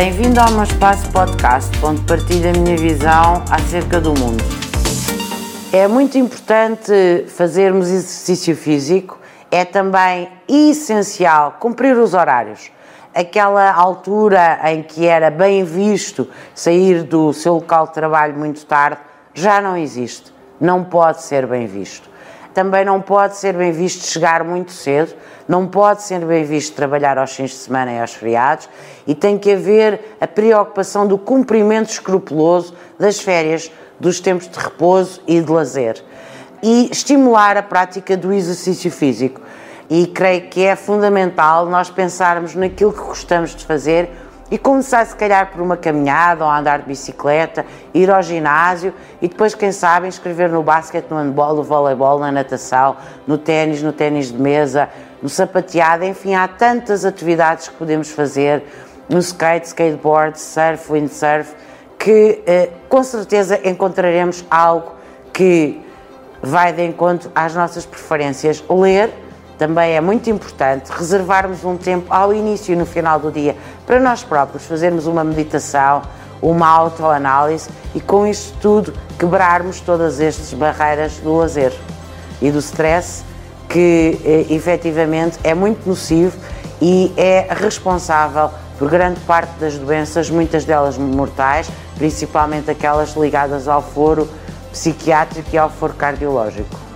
Bem-vindo ao meu espaço podcast, onde partilho a minha visão acerca do mundo. É muito importante fazermos exercício físico, é também essencial cumprir os horários. Aquela altura em que era bem visto sair do seu local de trabalho muito tarde, já não existe. Não pode ser bem visto também não pode ser bem visto chegar muito cedo, não pode ser bem visto trabalhar aos fins de semana e aos feriados e tem que haver a preocupação do cumprimento escrupuloso das férias, dos tempos de repouso e de lazer. E estimular a prática do exercício físico. E creio que é fundamental nós pensarmos naquilo que gostamos de fazer e começar se calhar por uma caminhada ou andar de bicicleta, ir ao ginásio e depois, quem sabe, inscrever no basquete, no handball, no voleibol, na natação, no ténis, no ténis de mesa, no sapateado, enfim, há tantas atividades que podemos fazer, no skate, skateboard, surf, windsurf, que eh, com certeza encontraremos algo que vai de encontro às nossas preferências. Ler, também é muito importante reservarmos um tempo ao início e no final do dia para nós próprios fazermos uma meditação, uma autoanálise e com isto tudo quebrarmos todas estas barreiras do lazer e do stress que eh, efetivamente é muito nocivo e é responsável por grande parte das doenças, muitas delas mortais, principalmente aquelas ligadas ao foro psiquiátrico e ao foro cardiológico.